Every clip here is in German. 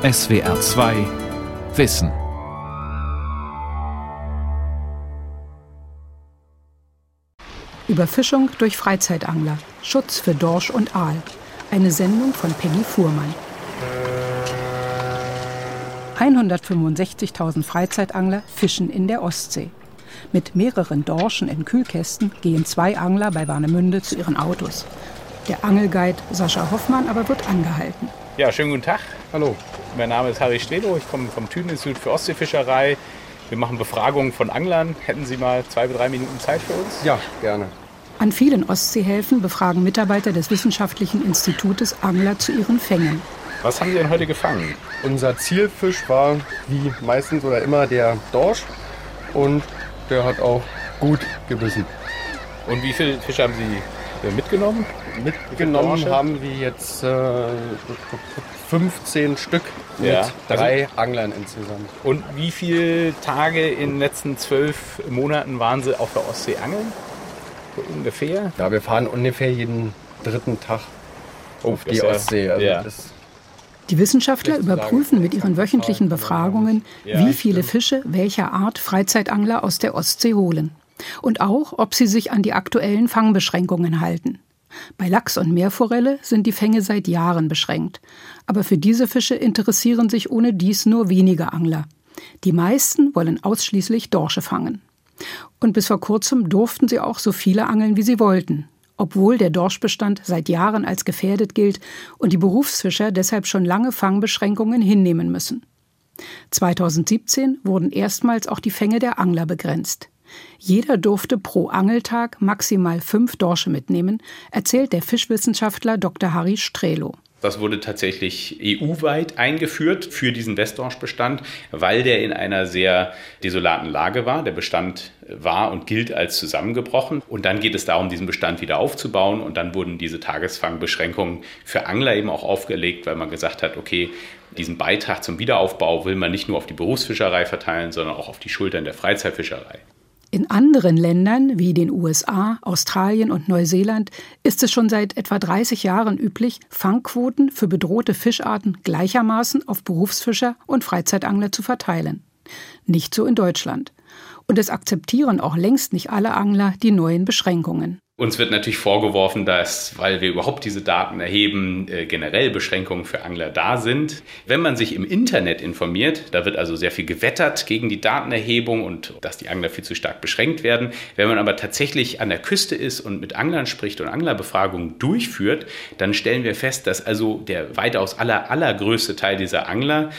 SWR 2 Wissen. Überfischung durch Freizeitangler. Schutz für Dorsch und Aal. Eine Sendung von Peggy Fuhrmann. 165.000 Freizeitangler fischen in der Ostsee. Mit mehreren Dorschen in Kühlkästen gehen zwei Angler bei Warnemünde zu ihren Autos. Der Angelguide Sascha Hoffmann aber wird angehalten. Ja, schönen guten Tag. Hallo. Mein Name ist Harry Strelo, ich komme vom Thünen-Institut für Ostseefischerei. Wir machen Befragungen von Anglern. Hätten Sie mal zwei bis drei Minuten Zeit für uns? Ja, gerne. An vielen Ostseehäfen befragen Mitarbeiter des Wissenschaftlichen Institutes Angler zu ihren Fängen. Was haben Sie denn heute gefangen? Unser Zielfisch war wie meistens oder immer der Dorsch und der hat auch gut gebissen. Und wie viele Fische haben Sie mitgenommen? Mitgenommen haben wir jetzt äh, 15 Stück mit Ja, also- drei Anglern insgesamt. Und wie viele Tage in den letzten zwölf Monaten waren Sie auf der Ostsee angeln? So ungefähr? Ja, wir fahren ungefähr jeden dritten Tag auf das die Ostsee. Also ja. das, Die Wissenschaftler überprüfen mit ihren wöchentlichen Befragungen, wie viele Fische welcher Art Freizeitangler aus der Ostsee holen. Und auch, ob sie sich an die aktuellen Fangbeschränkungen halten. Bei Lachs und Meerforelle sind die Fänge seit Jahren beschränkt. Aber für diese Fische interessieren sich ohne dies nur wenige Angler. Die meisten wollen ausschließlich Dorsche fangen. Und bis vor kurzem durften sie auch so viele angeln, wie sie wollten. Obwohl der Dorschbestand seit Jahren als gefährdet gilt und die Berufsfischer deshalb schon lange Fangbeschränkungen hinnehmen müssen. 2017 wurden erstmals auch die Fänge der Angler begrenzt. Jeder durfte pro Angeltag maximal fünf Dorsche mitnehmen, erzählt der Fischwissenschaftler Dr. Harry Strelo. Das wurde tatsächlich EU-weit eingeführt für diesen Westdorschbestand, weil der in einer sehr desolaten Lage war. Der Bestand war und gilt als zusammengebrochen. Und dann geht es darum, diesen Bestand wieder aufzubauen. Und dann wurden diese Tagesfangbeschränkungen für Angler eben auch aufgelegt, weil man gesagt hat, okay, diesen Beitrag zum Wiederaufbau will man nicht nur auf die Berufsfischerei verteilen, sondern auch auf die Schultern der Freizeitfischerei. In anderen Ländern wie den USA, Australien und Neuseeland ist es schon seit etwa 30 Jahren üblich, Fangquoten für bedrohte Fischarten gleichermaßen auf Berufsfischer und Freizeitangler zu verteilen. Nicht so in Deutschland. Und es akzeptieren auch längst nicht alle Angler die neuen Beschränkungen. Uns wird natürlich vorgeworfen, dass, weil wir überhaupt diese Daten erheben, äh, generell Beschränkungen für Angler da sind. Wenn man sich im Internet informiert, da wird also sehr viel gewettert gegen die Datenerhebung und dass die Angler viel zu stark beschränkt werden. Wenn man aber tatsächlich an der Küste ist und mit Anglern spricht und Anglerbefragungen durchführt, dann stellen wir fest, dass also der weitaus aller, allergrößte Teil dieser Angler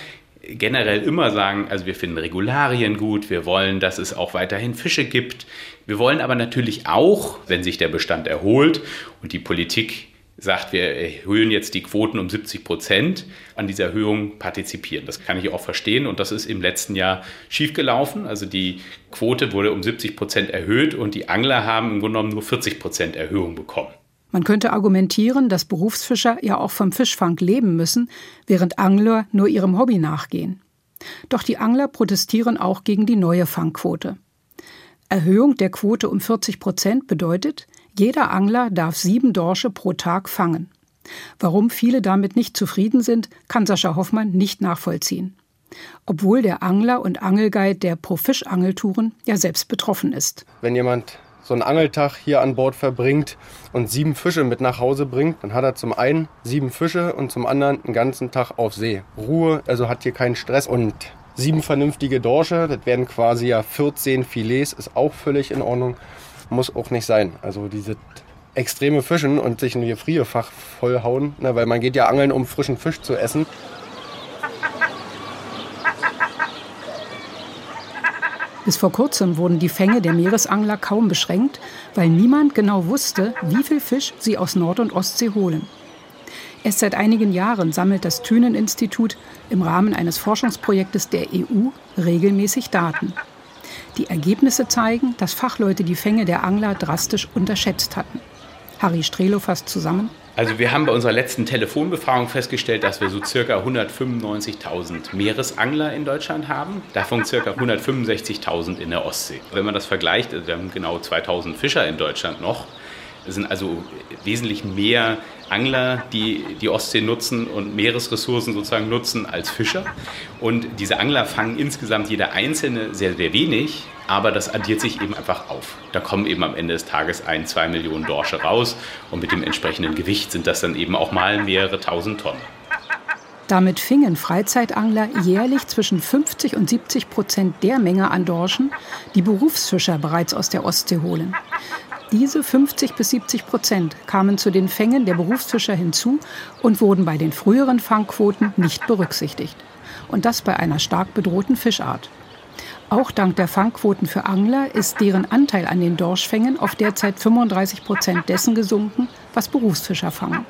generell immer sagen, also wir finden Regularien gut, wir wollen, dass es auch weiterhin Fische gibt. Wir wollen aber natürlich auch, wenn sich der Bestand erholt und die Politik sagt, wir erhöhen jetzt die Quoten um 70 Prozent, an dieser Erhöhung partizipieren. Das kann ich auch verstehen und das ist im letzten Jahr schiefgelaufen. Also die Quote wurde um 70 Prozent erhöht und die Angler haben im Grunde genommen nur 40 Prozent Erhöhung bekommen. Man könnte argumentieren, dass Berufsfischer ja auch vom Fischfang leben müssen, während Angler nur ihrem Hobby nachgehen. Doch die Angler protestieren auch gegen die neue Fangquote. Erhöhung der Quote um 40 Prozent bedeutet, jeder Angler darf sieben Dorsche pro Tag fangen. Warum viele damit nicht zufrieden sind, kann Sascha Hoffmann nicht nachvollziehen. Obwohl der Angler und Angelguide der Pro-Fisch-Angeltouren ja selbst betroffen ist. wenn jemand so einen Angeltag hier an Bord verbringt und sieben Fische mit nach Hause bringt, dann hat er zum einen sieben Fische und zum anderen einen ganzen Tag auf See. Ruhe, also hat hier keinen Stress und sieben vernünftige Dorsche, das wären quasi ja 14 Filets, ist auch völlig in Ordnung, muss auch nicht sein. Also diese extreme Fischen und sich ein Gefrierfach vollhauen, ne, weil man geht ja angeln, um frischen Fisch zu essen. Bis vor kurzem wurden die Fänge der Meeresangler kaum beschränkt, weil niemand genau wusste, wie viel Fisch sie aus Nord- und Ostsee holen. Erst seit einigen Jahren sammelt das Thünen-Institut im Rahmen eines Forschungsprojektes der EU regelmäßig Daten. Die Ergebnisse zeigen, dass Fachleute die Fänge der Angler drastisch unterschätzt hatten. Harry Strelo fasst zusammen. Also wir haben bei unserer letzten Telefonbefragung festgestellt, dass wir so circa 195.000 Meeresangler in Deutschland haben, davon circa 165.000 in der Ostsee. Wenn man das vergleicht, also wir haben genau 2.000 Fischer in Deutschland noch, Es sind also wesentlich mehr Angler, die die Ostsee nutzen und Meeresressourcen sozusagen nutzen als Fischer. Und diese Angler fangen insgesamt jeder einzelne sehr, sehr wenig, aber das addiert sich eben einfach auf. Da kommen eben am Ende des Tages ein, zwei Millionen Dorsche raus und mit dem entsprechenden Gewicht sind das dann eben auch mal mehrere tausend Tonnen. Damit fingen Freizeitangler jährlich zwischen 50 und 70 Prozent der Menge an Dorschen, die Berufsfischer bereits aus der Ostsee holen. Diese 50 bis 70 Prozent kamen zu den Fängen der Berufsfischer hinzu und wurden bei den früheren Fangquoten nicht berücksichtigt. Und das bei einer stark bedrohten Fischart. Auch dank der Fangquoten für Angler ist deren Anteil an den Dorschfängen auf derzeit 35 Prozent dessen gesunken, was Berufsfischer fangen.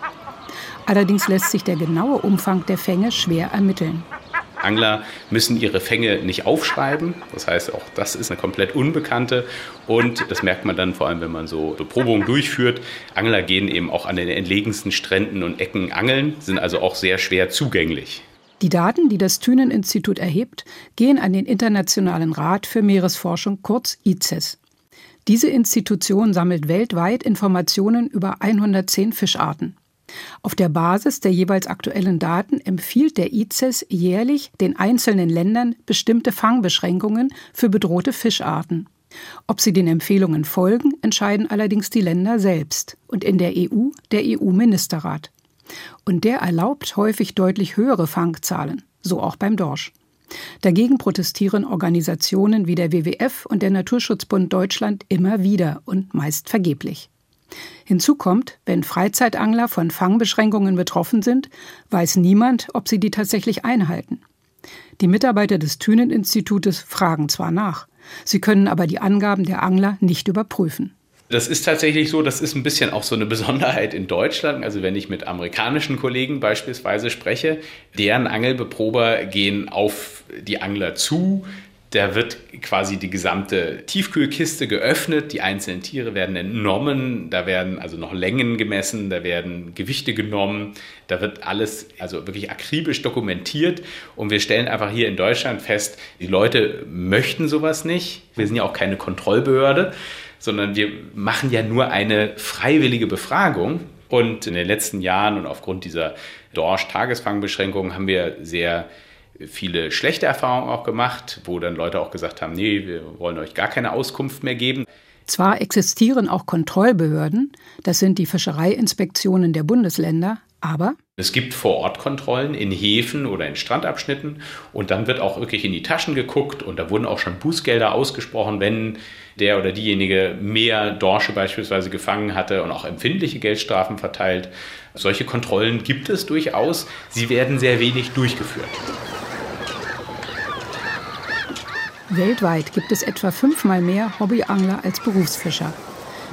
Allerdings lässt sich der genaue Umfang der Fänge schwer ermitteln. Angler müssen ihre Fänge nicht aufschreiben. Das heißt, auch das ist eine komplett unbekannte. Und das merkt man dann vor allem, wenn man so Beprobungen durchführt. Angler gehen eben auch an den entlegensten Stränden und Ecken angeln, sind also auch sehr schwer zugänglich. Die Daten, die das Thünen-Institut erhebt, gehen an den Internationalen Rat für Meeresforschung, kurz ICES. Diese Institution sammelt weltweit Informationen über 110 Fischarten. Auf der Basis der jeweils aktuellen Daten empfiehlt der ICES jährlich den einzelnen Ländern bestimmte Fangbeschränkungen für bedrohte Fischarten. Ob sie den Empfehlungen folgen, entscheiden allerdings die Länder selbst und in der EU der EU-Ministerrat. Und der erlaubt häufig deutlich höhere Fangzahlen, so auch beim Dorsch. Dagegen protestieren Organisationen wie der WWF und der Naturschutzbund Deutschland immer wieder und meist vergeblich. Hinzu kommt, wenn Freizeitangler von Fangbeschränkungen betroffen sind, weiß niemand, ob sie die tatsächlich einhalten. Die Mitarbeiter des Thünen-Institutes fragen zwar nach, sie können aber die Angaben der Angler nicht überprüfen. Das ist tatsächlich so, das ist ein bisschen auch so eine Besonderheit in Deutschland. Also wenn ich mit amerikanischen Kollegen beispielsweise spreche, deren Angelbeprober gehen auf die Angler zu, da wird quasi die gesamte Tiefkühlkiste geöffnet, die einzelnen Tiere werden entnommen, da werden also noch Längen gemessen, da werden Gewichte genommen, da wird alles also wirklich akribisch dokumentiert. Und wir stellen einfach hier in Deutschland fest, die Leute möchten sowas nicht. Wir sind ja auch keine Kontrollbehörde, sondern wir machen ja nur eine freiwillige Befragung. Und in den letzten Jahren und aufgrund dieser Dorsch-Tagesfangbeschränkungen haben wir sehr viele schlechte Erfahrungen auch gemacht, wo dann Leute auch gesagt haben, nee, wir wollen euch gar keine Auskunft mehr geben. Zwar existieren auch Kontrollbehörden, das sind die Fischereiinspektionen der Bundesländer, aber es gibt Vorortkontrollen in Häfen oder in Strandabschnitten und dann wird auch wirklich in die Taschen geguckt und da wurden auch schon Bußgelder ausgesprochen, wenn der oder diejenige mehr Dorsche beispielsweise gefangen hatte und auch empfindliche Geldstrafen verteilt. Solche Kontrollen gibt es durchaus, sie werden sehr wenig durchgeführt. Weltweit gibt es etwa fünfmal mehr Hobbyangler als Berufsfischer.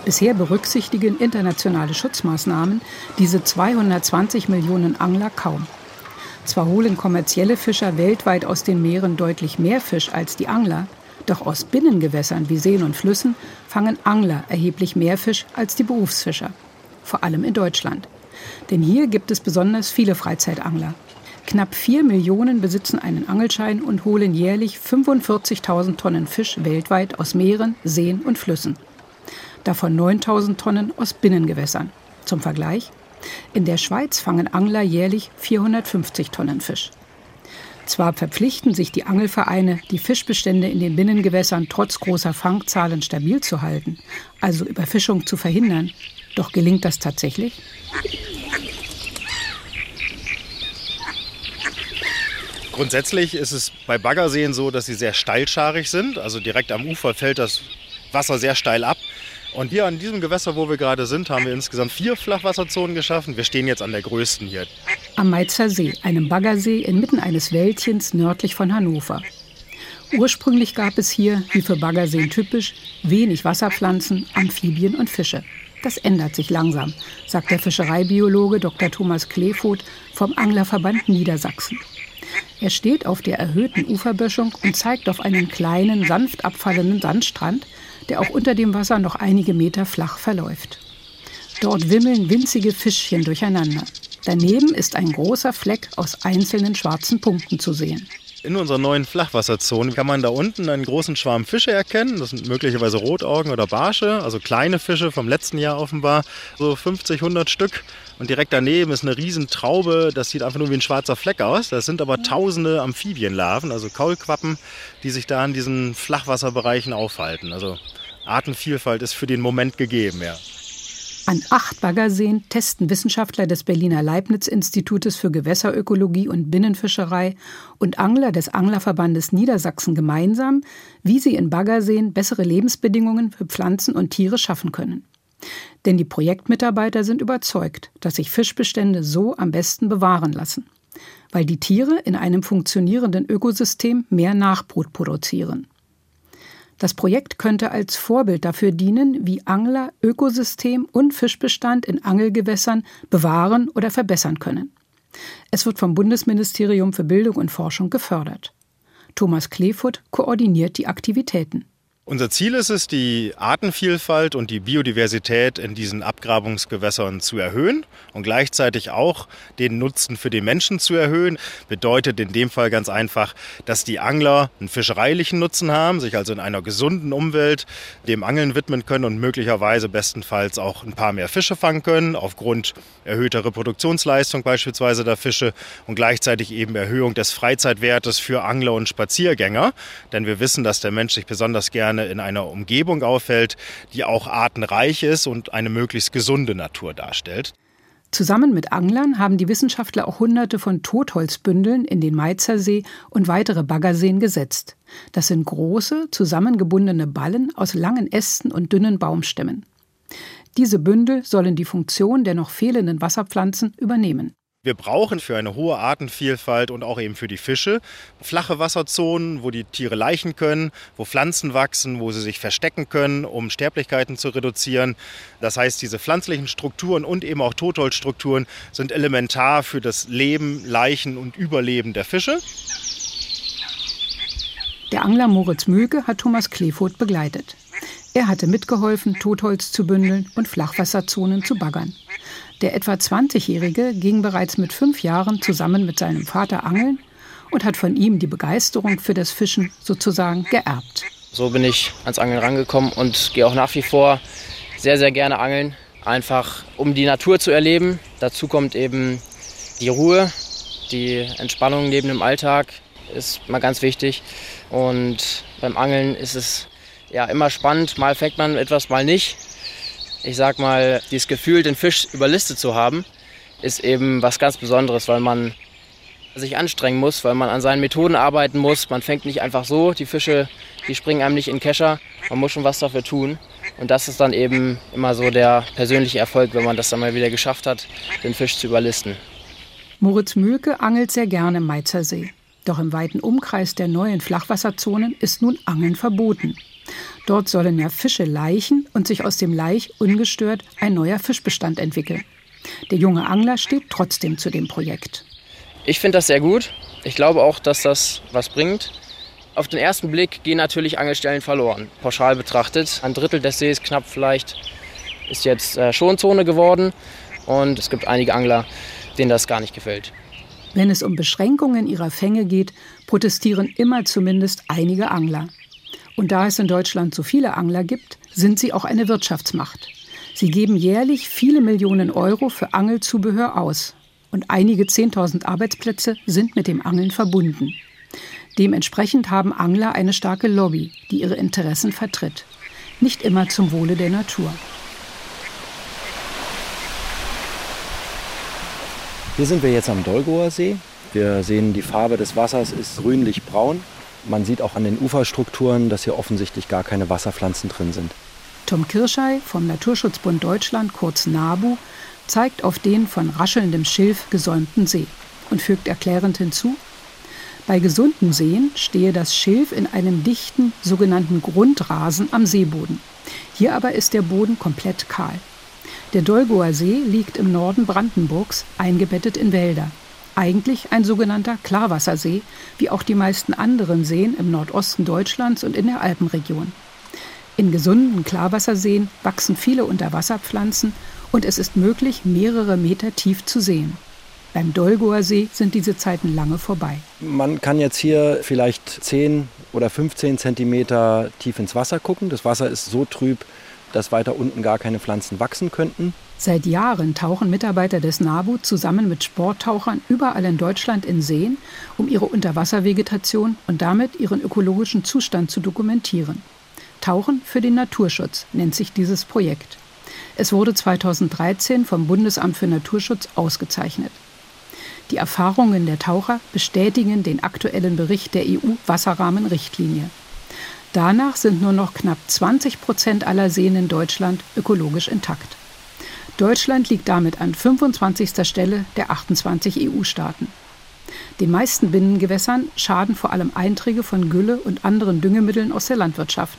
Bisher berücksichtigen internationale Schutzmaßnahmen diese 220 Millionen Angler kaum. Zwar holen kommerzielle Fischer weltweit aus den Meeren deutlich mehr Fisch als die Angler, doch aus Binnengewässern wie Seen und Flüssen fangen Angler erheblich mehr Fisch als die Berufsfischer. Vor allem in Deutschland. Denn hier gibt es besonders viele Freizeitangler. Knapp vier Millionen besitzen einen Angelschein und holen jährlich 45.000 Tonnen Fisch weltweit aus Meeren, Seen und Flüssen. Davon 9.000 Tonnen aus Binnengewässern. Zum Vergleich, in der Schweiz fangen Angler jährlich 450 Tonnen Fisch. Zwar verpflichten sich die Angelvereine, die Fischbestände in den Binnengewässern trotz großer Fangzahlen stabil zu halten, also Überfischung zu verhindern, doch gelingt das tatsächlich? Grundsätzlich ist es bei Baggerseen so, dass sie sehr steilscharig sind. Also direkt am Ufer fällt das Wasser sehr steil ab. Und hier an diesem Gewässer, wo wir gerade sind, haben wir insgesamt vier Flachwasserzonen geschaffen. Wir stehen jetzt an der größten hier. Am Mainzer See, einem Baggersee inmitten eines Wäldchens nördlich von Hannover. Ursprünglich gab es hier, wie für Baggerseen typisch, wenig Wasserpflanzen, Amphibien und Fische. Das ändert sich langsam, sagt der Fischereibiologe Dr. Thomas Kleefoth vom Anglerverband Niedersachsen. Er steht auf der erhöhten Uferböschung und zeigt auf einen kleinen, sanft abfallenden Sandstrand, der auch unter dem Wasser noch einige Meter flach verläuft. Dort wimmeln winzige Fischchen durcheinander. Daneben ist ein großer Fleck aus einzelnen schwarzen Punkten zu sehen. In unserer neuen Flachwasserzone kann man da unten einen großen Schwarm Fische erkennen. Das sind möglicherweise Rotaugen oder Barsche, also kleine Fische vom letzten Jahr offenbar, so 50, 100 Stück. Und direkt daneben ist eine Riesentraube, das sieht einfach nur wie ein schwarzer Fleck aus. Das sind aber tausende Amphibienlarven, also Kaulquappen, die sich da in diesen Flachwasserbereichen aufhalten. Also Artenvielfalt ist für den Moment gegeben, ja. An acht Baggerseen testen Wissenschaftler des Berliner Leibniz-Institutes für Gewässerökologie und Binnenfischerei und Angler des Anglerverbandes Niedersachsen gemeinsam, wie sie in Baggerseen bessere Lebensbedingungen für Pflanzen und Tiere schaffen können. Denn die Projektmitarbeiter sind überzeugt, dass sich Fischbestände so am besten bewahren lassen, weil die Tiere in einem funktionierenden Ökosystem mehr Nachbrut produzieren. Das Projekt könnte als Vorbild dafür dienen, wie Angler Ökosystem und Fischbestand in Angelgewässern bewahren oder verbessern können. Es wird vom Bundesministerium für Bildung und Forschung gefördert. Thomas Kleefoot koordiniert die Aktivitäten. Unser Ziel ist es, die Artenvielfalt und die Biodiversität in diesen Abgrabungsgewässern zu erhöhen und gleichzeitig auch den Nutzen für den Menschen zu erhöhen. Bedeutet in dem Fall ganz einfach, dass die Angler einen fischereilichen Nutzen haben, sich also in einer gesunden Umwelt dem Angeln widmen können und möglicherweise bestenfalls auch ein paar mehr Fische fangen können, aufgrund erhöhter Reproduktionsleistung beispielsweise der Fische und gleichzeitig eben Erhöhung des Freizeitwertes für Angler und Spaziergänger. Denn wir wissen, dass der Mensch sich besonders gerne gerne in einer Umgebung auffällt, die auch artenreich ist und eine möglichst gesunde Natur darstellt. Zusammen mit Anglern haben die Wissenschaftler auch hunderte von Totholzbündeln in den Meizersee und weitere Baggerseen gesetzt. Das sind große, zusammengebundene Ballen aus langen Ästen und dünnen Baumstämmen. Diese Bündel sollen die Funktion der noch fehlenden Wasserpflanzen übernehmen. Wir brauchen für eine hohe Artenvielfalt und auch eben für die Fische flache Wasserzonen, wo die Tiere laichen können, wo Pflanzen wachsen, wo sie sich verstecken können, um Sterblichkeiten zu reduzieren. Das heißt, diese pflanzlichen Strukturen und eben auch Totholzstrukturen sind elementar für das Leben, Leichen und Überleben der Fische. Der Angler Moritz Möge hat Thomas Kleefoth begleitet. Er hatte mitgeholfen, Totholz zu bündeln und Flachwasserzonen zu baggern. Der etwa 20-Jährige ging bereits mit fünf Jahren zusammen mit seinem Vater angeln und hat von ihm die Begeisterung für das Fischen sozusagen geerbt. So bin ich ans Angeln rangekommen und gehe auch nach wie vor sehr, sehr gerne angeln. Einfach um die Natur zu erleben. Dazu kommt eben die Ruhe, die Entspannung neben dem Alltag ist mal ganz wichtig. Und beim Angeln ist es ja immer spannend. Mal fängt man etwas, mal nicht ich sag mal, dieses Gefühl, den Fisch überlistet zu haben, ist eben was ganz Besonderes, weil man sich anstrengen muss, weil man an seinen Methoden arbeiten muss. Man fängt nicht einfach so, die Fische, die springen einem nicht in den Kescher. Man muss schon was dafür tun. Und das ist dann eben immer so der persönliche Erfolg, wenn man das dann mal wieder geschafft hat, den Fisch zu überlisten. Moritz Mühlke angelt sehr gerne im Meizersee. Doch im weiten Umkreis der neuen Flachwasserzonen ist nun Angeln verboten. Dort sollen ja Fische laichen und sich aus dem Laich ungestört ein neuer Fischbestand entwickeln. Der junge Angler steht trotzdem zu dem Projekt. Ich finde das sehr gut. Ich glaube auch, dass das was bringt. Auf den ersten Blick gehen natürlich Angelstellen verloren. Pauschal betrachtet, ein Drittel des Sees knapp vielleicht ist jetzt äh, Schonzone geworden und es gibt einige Angler, denen das gar nicht gefällt. Wenn es um Beschränkungen ihrer Fänge geht, protestieren immer zumindest einige Angler. Und da es in Deutschland so viele Angler gibt, sind sie auch eine Wirtschaftsmacht. Sie geben jährlich viele Millionen Euro für Angelzubehör aus. Und einige 10.000 Arbeitsplätze sind mit dem Angeln verbunden. Dementsprechend haben Angler eine starke Lobby, die ihre Interessen vertritt. Nicht immer zum Wohle der Natur. Hier sind wir jetzt am Dolgoer See. Wir sehen, die Farbe des Wassers ist grünlich-braun. Man sieht auch an den Uferstrukturen, dass hier offensichtlich gar keine Wasserpflanzen drin sind. Tom Kirschei vom Naturschutzbund Deutschland, kurz NABU, zeigt auf den von raschelndem Schilf gesäumten See und fügt erklärend hinzu, bei gesunden Seen stehe das Schilf in einem dichten sogenannten Grundrasen am Seeboden. Hier aber ist der Boden komplett kahl. Der Dolgoer See liegt im Norden Brandenburgs, eingebettet in Wälder eigentlich ein sogenannter Klarwassersee, wie auch die meisten anderen Seen im Nordosten Deutschlands und in der Alpenregion. In gesunden Klarwasserseen wachsen viele Unterwasserpflanzen und es ist möglich, mehrere Meter tief zu sehen. Beim Dolgoer See sind diese Zeiten lange vorbei. Man kann jetzt hier vielleicht 10 oder 15 Zentimeter tief ins Wasser gucken. Das Wasser ist so trüb, dass weiter unten gar keine Pflanzen wachsen könnten. Seit Jahren tauchen Mitarbeiter des NABU zusammen mit Sporttauchern überall in Deutschland in Seen, um ihre Unterwasservegetation und damit ihren ökologischen Zustand zu dokumentieren. Tauchen für den Naturschutz nennt sich dieses Projekt. Es wurde 2013 vom Bundesamt für Naturschutz ausgezeichnet. Die Erfahrungen der Taucher bestätigen den aktuellen Bericht der EU-Wasserrahmenrichtlinie. Danach sind nur noch knapp 20 Prozent aller Seen in Deutschland ökologisch intakt. Deutschland liegt damit an 25. Stelle der 28 EU-Staaten. Den meisten Binnengewässern schaden vor allem Einträge von Gülle und anderen Düngemitteln aus der Landwirtschaft.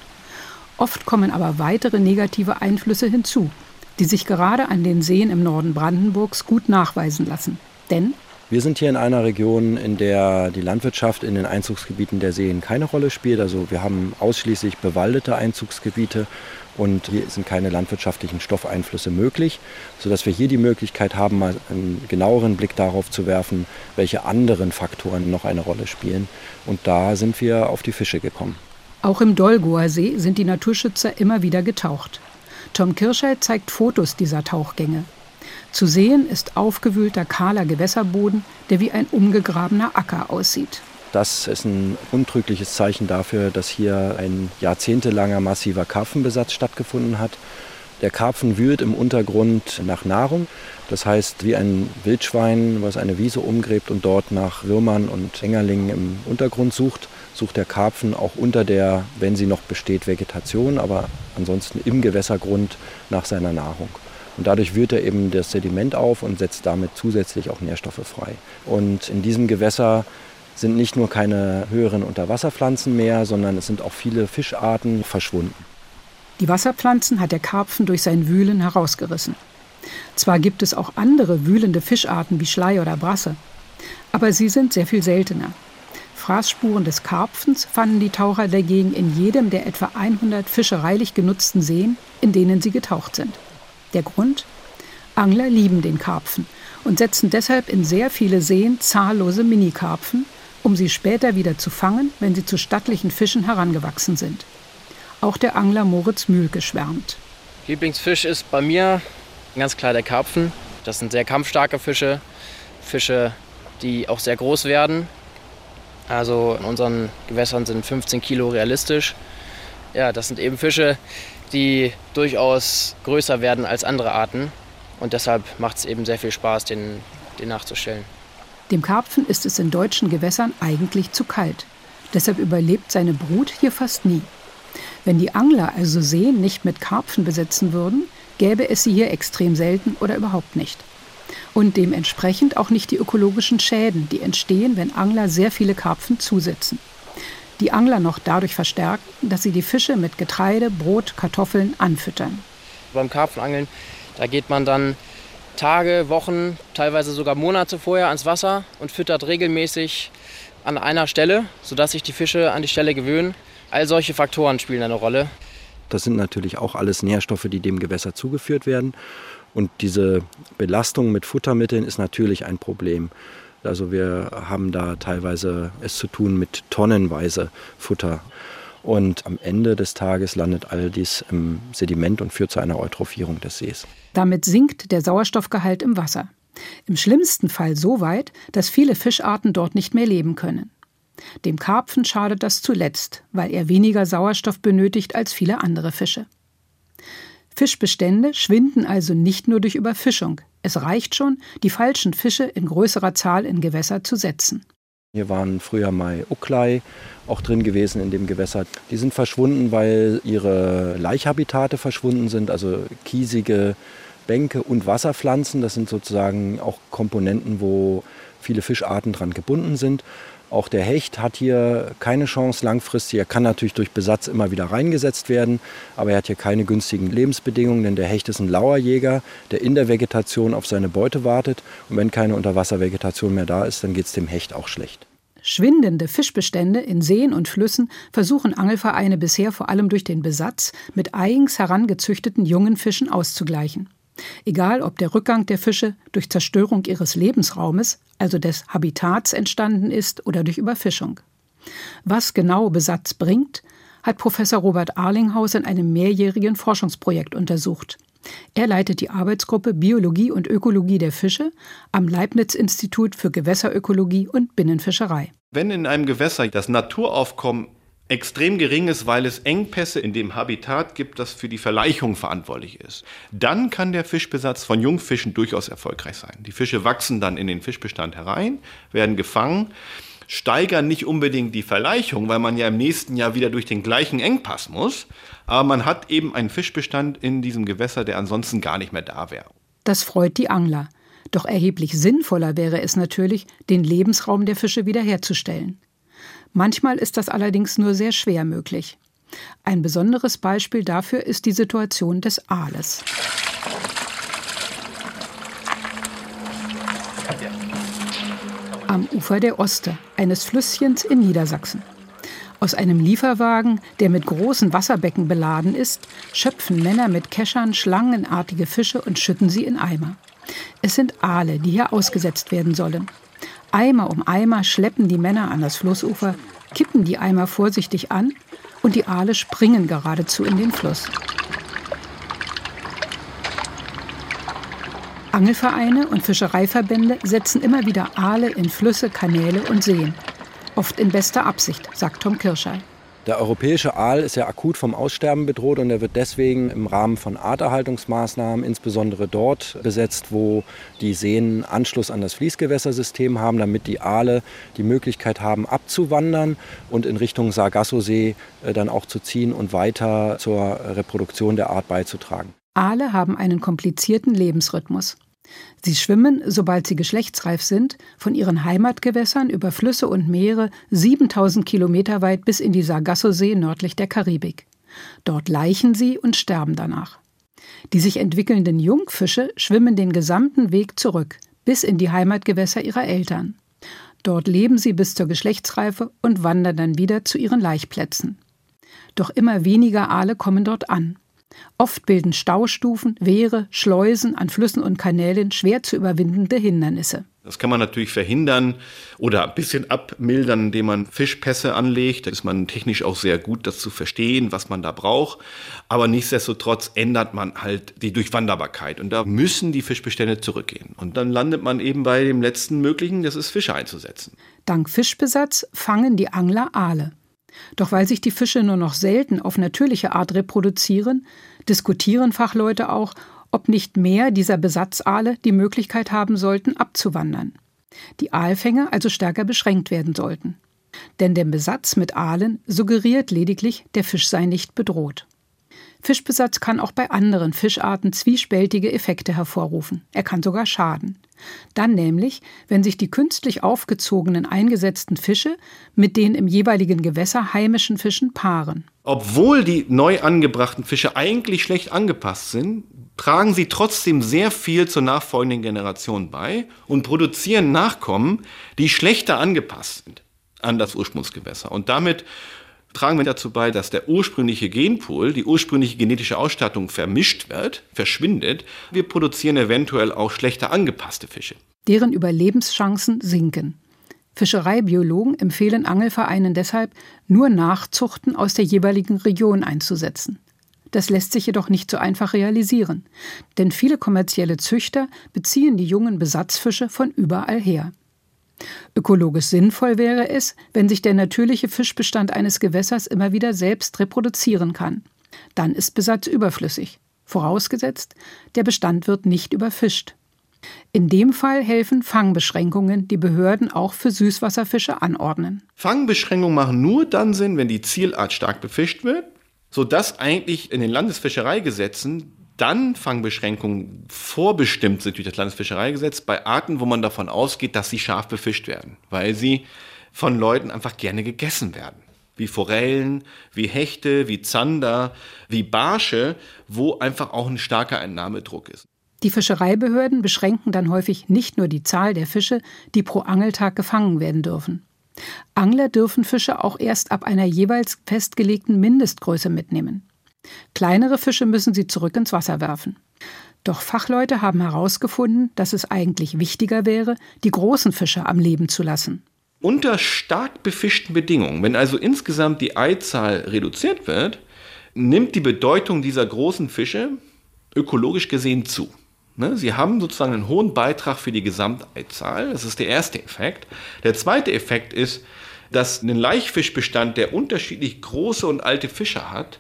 Oft kommen aber weitere negative Einflüsse hinzu, die sich gerade an den Seen im Norden Brandenburgs gut nachweisen lassen. Denn wir sind hier in einer Region, in der die Landwirtschaft in den Einzugsgebieten der Seen keine Rolle spielt. Also wir haben ausschließlich bewaldete Einzugsgebiete und hier sind keine landwirtschaftlichen Stoffeinflüsse möglich, sodass wir hier die Möglichkeit haben, mal einen genaueren Blick darauf zu werfen, welche anderen Faktoren noch eine Rolle spielen. Und da sind wir auf die Fische gekommen. Auch im Dolgoer See sind die Naturschützer immer wieder getaucht. Tom Kirschel zeigt Fotos dieser Tauchgänge. Zu sehen ist aufgewühlter kahler Gewässerboden, der wie ein umgegrabener Acker aussieht. Das ist ein untrügliches Zeichen dafür, dass hier ein jahrzehntelanger massiver Karpfenbesatz stattgefunden hat. Der Karpfen wühlt im Untergrund nach Nahrung. Das heißt, wie ein Wildschwein, was eine Wiese umgräbt und dort nach Würmern und Engerlingen im Untergrund sucht, sucht der Karpfen auch unter der, wenn sie noch besteht, Vegetation, aber ansonsten im Gewässergrund nach seiner Nahrung. Und dadurch wühlt er eben das Sediment auf und setzt damit zusätzlich auch Nährstoffe frei. Und in diesem Gewässer sind nicht nur keine höheren Unterwasserpflanzen mehr, sondern es sind auch viele Fischarten verschwunden. Die Wasserpflanzen hat der Karpfen durch sein Wühlen herausgerissen. Zwar gibt es auch andere wühlende Fischarten wie Schlei oder Brasse, aber sie sind sehr viel seltener. Fraßspuren des Karpfens fanden die Taucher dagegen in jedem der etwa 100 fischereilich genutzten Seen, in denen sie getaucht sind. Der Grund? Angler lieben den Karpfen und setzen deshalb in sehr viele Seen zahllose Minikarpfen, um sie später wieder zu fangen, wenn sie zu stattlichen Fischen herangewachsen sind. Auch der Angler Moritz Mühlke schwärmt. Lieblingsfisch ist bei mir ganz klar der Karpfen. Das sind sehr kampfstarke Fische, Fische, die auch sehr groß werden. Also in unseren Gewässern sind 15 Kilo realistisch. Ja, das sind eben Fische, die durchaus größer werden als andere Arten. Und deshalb macht es eben sehr viel Spaß, den, den nachzustellen. Dem Karpfen ist es in deutschen Gewässern eigentlich zu kalt. Deshalb überlebt seine Brut hier fast nie. Wenn die Angler also Seen nicht mit Karpfen besetzen würden, gäbe es sie hier extrem selten oder überhaupt nicht. Und dementsprechend auch nicht die ökologischen Schäden, die entstehen, wenn Angler sehr viele Karpfen zusetzen die Angler noch dadurch verstärken, dass sie die Fische mit Getreide, Brot, Kartoffeln anfüttern. Beim Karpfenangeln, da geht man dann Tage, Wochen, teilweise sogar Monate vorher ans Wasser und füttert regelmäßig an einer Stelle, sodass sich die Fische an die Stelle gewöhnen. All solche Faktoren spielen eine Rolle. Das sind natürlich auch alles Nährstoffe, die dem Gewässer zugeführt werden. Und diese Belastung mit Futtermitteln ist natürlich ein Problem. Also wir haben da teilweise es zu tun mit tonnenweise Futter. Und am Ende des Tages landet all dies im Sediment und führt zu einer Eutrophierung des Sees. Damit sinkt der Sauerstoffgehalt im Wasser. Im schlimmsten Fall so weit, dass viele Fischarten dort nicht mehr leben können. Dem Karpfen schadet das zuletzt, weil er weniger Sauerstoff benötigt als viele andere Fische. Fischbestände schwinden also nicht nur durch Überfischung. Es reicht schon, die falschen Fische in größerer Zahl in Gewässer zu setzen. Hier waren früher mal Uklei auch drin gewesen in dem Gewässer. Die sind verschwunden, weil ihre Laichhabitate verschwunden sind, also kiesige Bänke und Wasserpflanzen. Das sind sozusagen auch Komponenten, wo viele Fischarten dran gebunden sind. Auch der Hecht hat hier keine Chance langfristig. Er kann natürlich durch Besatz immer wieder reingesetzt werden, aber er hat hier keine günstigen Lebensbedingungen, denn der Hecht ist ein Lauerjäger, der in der Vegetation auf seine Beute wartet. Und wenn keine Unterwasservegetation mehr da ist, dann geht es dem Hecht auch schlecht. Schwindende Fischbestände in Seen und Flüssen versuchen Angelvereine bisher vor allem durch den Besatz mit eigens herangezüchteten jungen Fischen auszugleichen. Egal, ob der Rückgang der Fische durch Zerstörung ihres Lebensraumes, also des Habitats, entstanden ist oder durch Überfischung. Was genau Besatz bringt, hat Professor Robert Arlinghaus in einem mehrjährigen Forschungsprojekt untersucht. Er leitet die Arbeitsgruppe Biologie und Ökologie der Fische am Leibniz-Institut für Gewässerökologie und Binnenfischerei. Wenn in einem Gewässer das Naturaufkommen extrem gering ist, weil es Engpässe in dem Habitat gibt, das für die Verleichung verantwortlich ist, dann kann der Fischbesatz von Jungfischen durchaus erfolgreich sein. Die Fische wachsen dann in den Fischbestand herein, werden gefangen, steigern nicht unbedingt die Verleichung, weil man ja im nächsten Jahr wieder durch den gleichen Engpass muss, aber man hat eben einen Fischbestand in diesem Gewässer, der ansonsten gar nicht mehr da wäre. Das freut die Angler. Doch erheblich sinnvoller wäre es natürlich, den Lebensraum der Fische wiederherzustellen. Manchmal ist das allerdings nur sehr schwer möglich. Ein besonderes Beispiel dafür ist die Situation des Aales. Am Ufer der Oste, eines Flüsschens in Niedersachsen. Aus einem Lieferwagen, der mit großen Wasserbecken beladen ist, schöpfen Männer mit Keschern schlangenartige Fische und schütten sie in Eimer. Es sind Aale, die hier ausgesetzt werden sollen. Eimer um Eimer schleppen die Männer an das Flussufer, kippen die Eimer vorsichtig an und die Aale springen geradezu in den Fluss. Angelvereine und Fischereiverbände setzen immer wieder Aale in Flüsse, Kanäle und Seen. Oft in bester Absicht, sagt Tom Kirschei. Der europäische Aal ist ja akut vom Aussterben bedroht und er wird deswegen im Rahmen von Arterhaltungsmaßnahmen, insbesondere dort besetzt, wo die Seen Anschluss an das Fließgewässersystem haben, damit die Aale die Möglichkeit haben, abzuwandern und in Richtung Sargassosee äh, dann auch zu ziehen und weiter zur Reproduktion der Art beizutragen. Aale haben einen komplizierten Lebensrhythmus. Sie schwimmen, sobald sie geschlechtsreif sind, von ihren Heimatgewässern über Flüsse und Meere 7000 Kilometer weit bis in die Sargassosee nördlich der Karibik. Dort laichen sie und sterben danach. Die sich entwickelnden Jungfische schwimmen den gesamten Weg zurück, bis in die Heimatgewässer ihrer Eltern. Dort leben sie bis zur Geschlechtsreife und wandern dann wieder zu ihren Laichplätzen. Doch immer weniger Aale kommen dort an. Oft bilden Staustufen, Wehre, Schleusen an Flüssen und Kanälen schwer zu überwindende Hindernisse. Das kann man natürlich verhindern oder ein bisschen abmildern, indem man Fischpässe anlegt. Da ist man technisch auch sehr gut, das zu verstehen, was man da braucht. Aber nichtsdestotrotz ändert man halt die Durchwanderbarkeit. Und da müssen die Fischbestände zurückgehen. Und dann landet man eben bei dem letzten Möglichen, das ist Fische einzusetzen. Dank Fischbesatz fangen die Angler Aale. Doch weil sich die Fische nur noch selten auf natürliche Art reproduzieren, diskutieren Fachleute auch, ob nicht mehr dieser Besatzaale die Möglichkeit haben sollten, abzuwandern. Die Aalfänge also stärker beschränkt werden sollten. Denn der Besatz mit Aalen suggeriert lediglich, der Fisch sei nicht bedroht. Fischbesatz kann auch bei anderen Fischarten zwiespältige Effekte hervorrufen. Er kann sogar schaden. Dann nämlich, wenn sich die künstlich aufgezogenen eingesetzten Fische mit den im jeweiligen Gewässer heimischen Fischen paaren. Obwohl die neu angebrachten Fische eigentlich schlecht angepasst sind, tragen sie trotzdem sehr viel zur nachfolgenden Generation bei und produzieren Nachkommen, die schlechter angepasst sind an das Ursprungsgewässer. Und damit tragen wir dazu bei, dass der ursprüngliche Genpool, die ursprüngliche genetische Ausstattung vermischt wird, verschwindet. Wir produzieren eventuell auch schlechter angepasste Fische. Deren Überlebenschancen sinken. Fischereibiologen empfehlen Angelvereinen deshalb, nur Nachzuchten aus der jeweiligen Region einzusetzen. Das lässt sich jedoch nicht so einfach realisieren, denn viele kommerzielle Züchter beziehen die jungen Besatzfische von überall her. Ökologisch sinnvoll wäre es, wenn sich der natürliche Fischbestand eines Gewässers immer wieder selbst reproduzieren kann. Dann ist Besatz überflüssig, vorausgesetzt, der Bestand wird nicht überfischt. In dem Fall helfen Fangbeschränkungen, die Behörden auch für Süßwasserfische anordnen. Fangbeschränkungen machen nur dann Sinn, wenn die Zielart stark befischt wird, sodass eigentlich in den Landesfischereigesetzen dann Fangbeschränkungen vorbestimmt sind durch das Landesfischereigesetz bei Arten, wo man davon ausgeht, dass sie scharf befischt werden, weil sie von Leuten einfach gerne gegessen werden. Wie Forellen, wie Hechte, wie Zander, wie Barsche, wo einfach auch ein starker Einnahmedruck ist. Die Fischereibehörden beschränken dann häufig nicht nur die Zahl der Fische, die pro Angeltag gefangen werden dürfen. Angler dürfen Fische auch erst ab einer jeweils festgelegten Mindestgröße mitnehmen. Kleinere Fische müssen sie zurück ins Wasser werfen. Doch Fachleute haben herausgefunden, dass es eigentlich wichtiger wäre, die großen Fische am Leben zu lassen. Unter stark befischten Bedingungen, wenn also insgesamt die Eizahl reduziert wird, nimmt die Bedeutung dieser großen Fische ökologisch gesehen zu. Ne, sie haben sozusagen einen hohen Beitrag für die Gesamteizahl. Das ist der erste Effekt. Der zweite Effekt ist, dass ein Laichfischbestand, der unterschiedlich große und alte Fische hat,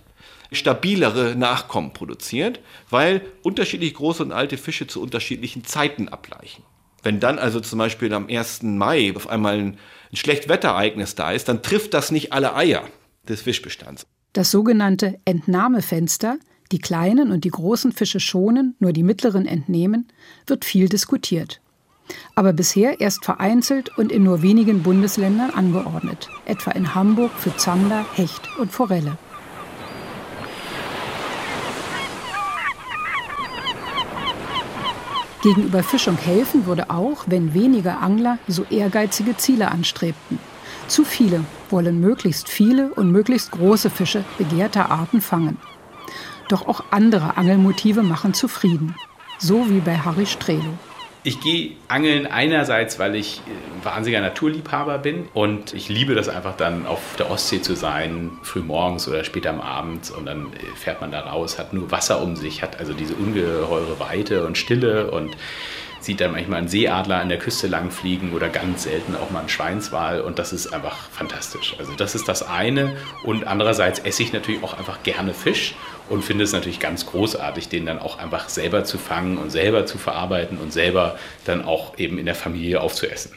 stabilere Nachkommen produziert, weil unterschiedlich große und alte Fische zu unterschiedlichen Zeiten ableichen. Wenn dann also zum Beispiel am 1. Mai auf einmal ein, ein Schlechtwetterereignis da ist, dann trifft das nicht alle Eier des Fischbestands. Das sogenannte Entnahmefenster, die kleinen und die großen Fische schonen, nur die mittleren entnehmen, wird viel diskutiert. Aber bisher erst vereinzelt und in nur wenigen Bundesländern angeordnet, etwa in Hamburg für Zander, Hecht und Forelle. Gegenüber Fischung helfen würde auch, wenn weniger Angler so ehrgeizige Ziele anstrebten. Zu viele wollen möglichst viele und möglichst große Fische begehrter Arten fangen. Doch auch andere Angelmotive machen zufrieden. So wie bei Harry Strelo. Ich gehe angeln einerseits, weil ich ein wahnsinniger Naturliebhaber bin und ich liebe das einfach dann auf der Ostsee zu sein, früh morgens oder später am Abend und dann fährt man da raus, hat nur Wasser um sich, hat also diese ungeheure Weite und Stille und sieht dann manchmal einen Seeadler an der Küste langfliegen oder ganz selten auch mal einen Schweinswal und das ist einfach fantastisch. Also das ist das eine und andererseits esse ich natürlich auch einfach gerne Fisch und finde es natürlich ganz großartig, den dann auch einfach selber zu fangen und selber zu verarbeiten und selber dann auch eben in der Familie aufzuessen.